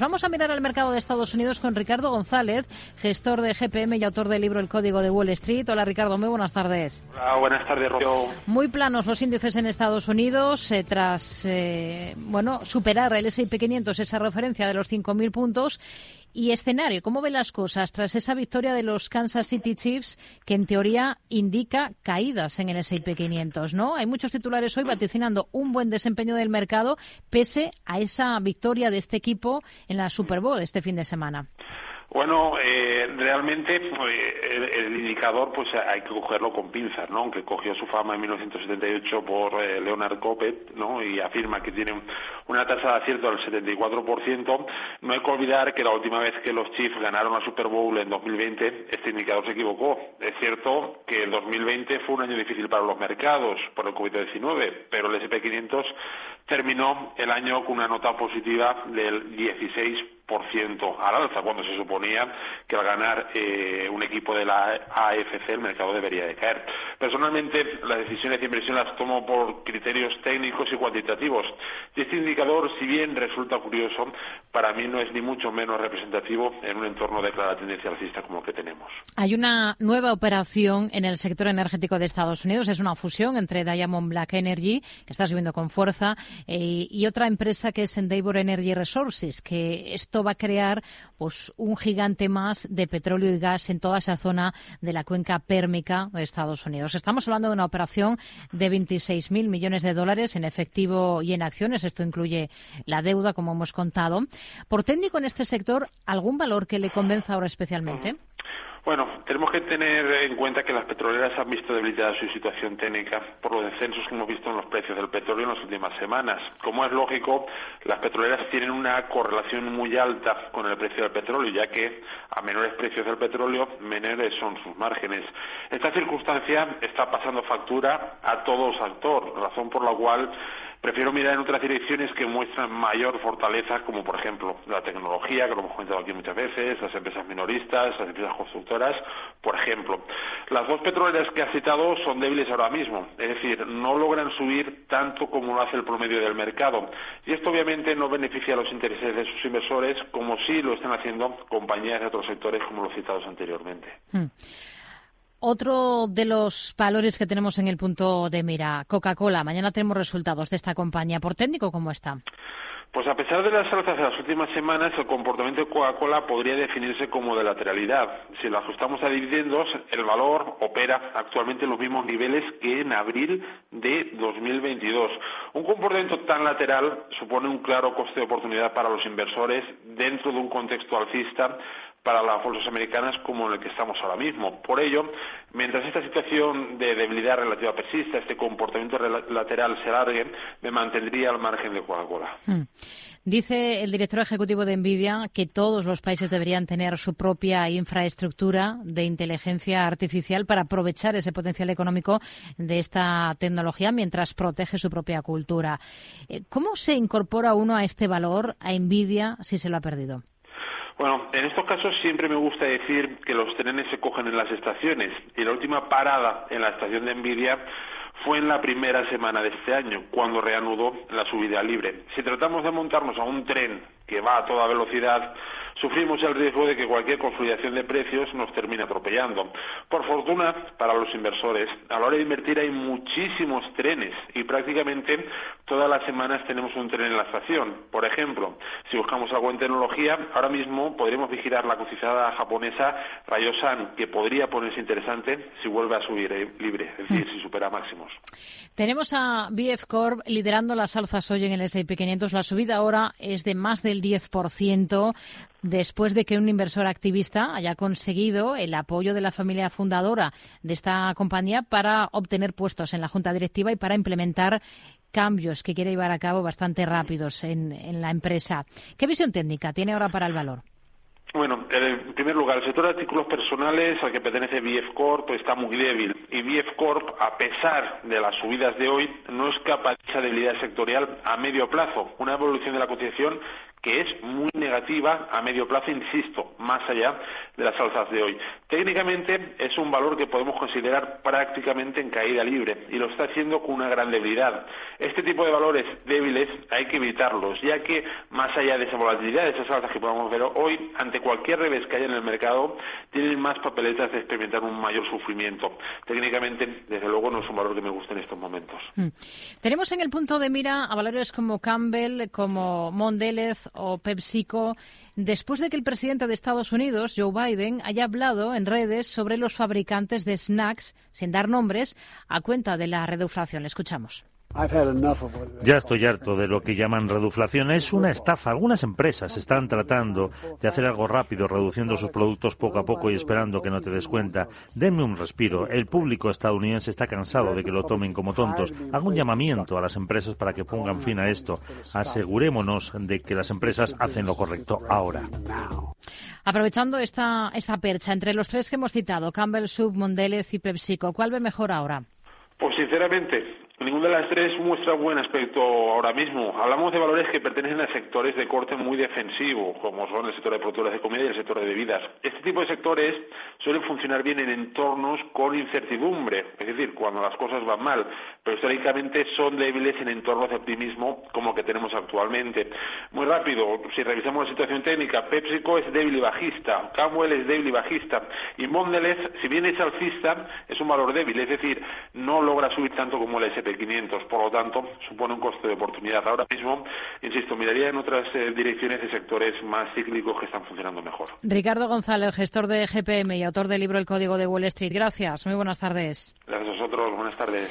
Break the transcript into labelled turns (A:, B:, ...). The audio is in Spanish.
A: Vamos a mirar al mercado de Estados Unidos con Ricardo González, gestor de GPM y autor del libro El Código de Wall Street. Hola Ricardo, muy buenas tardes.
B: Hola, buenas tardes, Rocío.
A: Muy planos los índices en Estados Unidos eh, tras eh, bueno superar el S&P 500, esa referencia de los 5.000 puntos. Y escenario, ¿cómo ve las cosas tras esa victoria de los Kansas City Chiefs que en teoría indica caídas en el S&P 500, ¿no? Hay muchos titulares hoy vaticinando un buen desempeño del mercado pese a esa victoria de este equipo en la Super Bowl este fin de semana.
B: Bueno, eh, realmente pues, el, indicador pues hay que cogerlo con pinzas, ¿no? Aunque cogió su fama en 1978 por eh, Leonard Coppet, ¿no? Y afirma que tiene una tasa de acierto del 74%, no hay que olvidar que la última vez que los Chiefs ganaron la Super Bowl en 2020, este indicador se equivocó. Es cierto que el 2020 fue un año difícil para los mercados por el COVID-19, pero el S&P 500 terminó el año con una nota positiva del 16 al alza, cuando se suponía que al ganar eh, un equipo de la AFC el mercado debería de caer. Personalmente, las decisiones de inversión las tomo por criterios técnicos y cuantitativos. Y este indicador, si bien resulta curioso, para mí no es ni mucho menos representativo en un entorno de clara tendencia alcista como el que tenemos.
A: Hay una nueva operación en el sector energético de Estados Unidos. Es una fusión entre Diamond Black Energy, que está subiendo con fuerza, eh, y otra empresa que es Endeavor Energy Resources, que es esto va a crear pues un gigante más de petróleo y gas en toda esa zona de la cuenca pérmica de Estados Unidos. Estamos hablando de una operación de 26.000 millones de dólares en efectivo y en acciones. Esto incluye la deuda, como hemos contado. Por técnico en este sector, ¿algún valor que le convenza ahora especialmente?
B: Bueno, tenemos que tener en cuenta que las petroleras han visto debilitada su situación técnica por los descensos que hemos visto en los precios del petróleo en las últimas semanas. Como es lógico, las petroleras tienen una correlación muy alta con el precio del petróleo, ya que a menores precios del petróleo, menores son sus márgenes. Esta circunstancia está pasando factura a todos actores, razón por la cual Prefiero mirar en otras direcciones que muestran mayor fortaleza, como por ejemplo la tecnología, que lo hemos comentado aquí muchas veces, las empresas minoristas, las empresas constructoras, por ejemplo. Las dos petroleras que ha citado son débiles ahora mismo, es decir, no logran subir tanto como lo hace el promedio del mercado. Y esto obviamente no beneficia a los intereses de sus inversores, como sí lo están haciendo compañías de otros sectores, como los citados anteriormente. Hmm.
A: Otro de los valores que tenemos en el punto de mira, Coca-Cola. Mañana tenemos resultados de esta compañía. ¿Por técnico cómo está?
B: Pues a pesar de las alzas de las últimas semanas, el comportamiento de Coca-Cola podría definirse como de lateralidad. Si lo ajustamos a dividendos, el valor opera actualmente en los mismos niveles que en abril de 2022. Un comportamiento tan lateral supone un claro coste de oportunidad para los inversores dentro de un contexto alcista para las bolsas americanas como en el que estamos ahora mismo. Por ello, mientras esta situación de debilidad relativa persista, este comportamiento lateral se alargue, me mantendría al margen de Coca-Cola. Hmm.
A: Dice el director ejecutivo de Nvidia que todos los países deberían tener su propia infraestructura de inteligencia artificial para aprovechar ese potencial económico de esta tecnología mientras protege su propia cultura. Eh, ¿Cómo se incorpora uno a este valor, a Nvidia, si se lo ha perdido?
B: Bueno, en estos casos siempre me gusta decir que los trenes se cogen en las estaciones y la última parada en la estación de Nvidia fue en la primera semana de este año, cuando reanudó la subida libre. Si tratamos de montarnos a un tren que va a toda velocidad, sufrimos el riesgo de que cualquier consolidación de precios nos termine atropellando. Por fortuna, para los inversores, a la hora de invertir hay muchísimos trenes y prácticamente todas las semanas tenemos un tren en la estación. Por ejemplo, si buscamos algo en tecnología, ahora mismo podremos vigilar la cotizada japonesa Rayosan, que podría ponerse interesante si vuelve a subir eh, libre, es decir, si supera máximos.
A: Tenemos a BF Corp liderando las alzas hoy en el S&P 500. La subida ahora es de más del 10% después de que un inversor activista haya conseguido el apoyo de la familia fundadora de esta compañía para obtener puestos en la junta directiva y para implementar cambios que quiere llevar a cabo bastante rápidos en, en la empresa. ¿Qué visión técnica tiene ahora para el valor?
B: Bueno, en primer lugar, el sector de artículos personales al que pertenece BF Corp está muy débil y BF Corp, a pesar de las subidas de hoy, no es capaz de esa debilidad sectorial a medio plazo. Una evolución de la cotización que es muy negativa a medio plazo, insisto, más allá de las alzas de hoy. Técnicamente es un valor que podemos considerar prácticamente en caída libre y lo está haciendo con una gran debilidad. Este tipo de valores débiles hay que evitarlos, ya que más allá de esa volatilidad, de esas alzas que podemos ver hoy, ante cualquier revés que haya en el mercado, tienen más papeletas de experimentar un mayor sufrimiento. Técnicamente, desde luego, no es un valor que me guste en estos momentos. Mm.
A: Tenemos en el punto de mira a valores como Campbell, como Mondelez o PepsiCo, después de que el presidente de Estados Unidos, Joe Biden, haya hablado en redes sobre los fabricantes de snacks, sin dar nombres, a cuenta de la reduflación. escuchamos.
C: Ya estoy harto de lo que llaman reduflación. Es una estafa. Algunas empresas están tratando de hacer algo rápido, reduciendo sus productos poco a poco y esperando que no te des cuenta. Denme un respiro. El público estadounidense está cansado de que lo tomen como tontos. Hago un llamamiento a las empresas para que pongan fin a esto. Asegurémonos de que las empresas hacen lo correcto ahora.
A: Aprovechando esta, esa percha entre los tres que hemos citado, Campbell Soup, Mondelez y PepsiCo, ¿cuál ve mejor ahora?
B: Pues sinceramente, Ninguna de las tres muestra buen aspecto ahora mismo. Hablamos de valores que pertenecen a sectores de corte muy defensivo, como son el sector de productores de comida y el sector de bebidas. Este tipo de sectores suelen funcionar bien en entornos con incertidumbre, es decir, cuando las cosas van mal, pero históricamente son débiles en entornos de optimismo como el que tenemos actualmente. Muy rápido, si revisamos la situación técnica, PepsiCo es débil y bajista, Camwell es débil y bajista, y Mondelez, si bien es alcista, es un valor débil, es decir, no logra subir tanto como el S&P 500. Por lo tanto, supone un coste de oportunidad. Ahora mismo, insisto, miraría en otras eh, direcciones de sectores más cíclicos que están funcionando mejor.
A: Ricardo González, gestor de GPM y autor del libro El Código de Wall Street. Gracias. Muy buenas tardes.
B: Gracias a vosotros. Buenas tardes.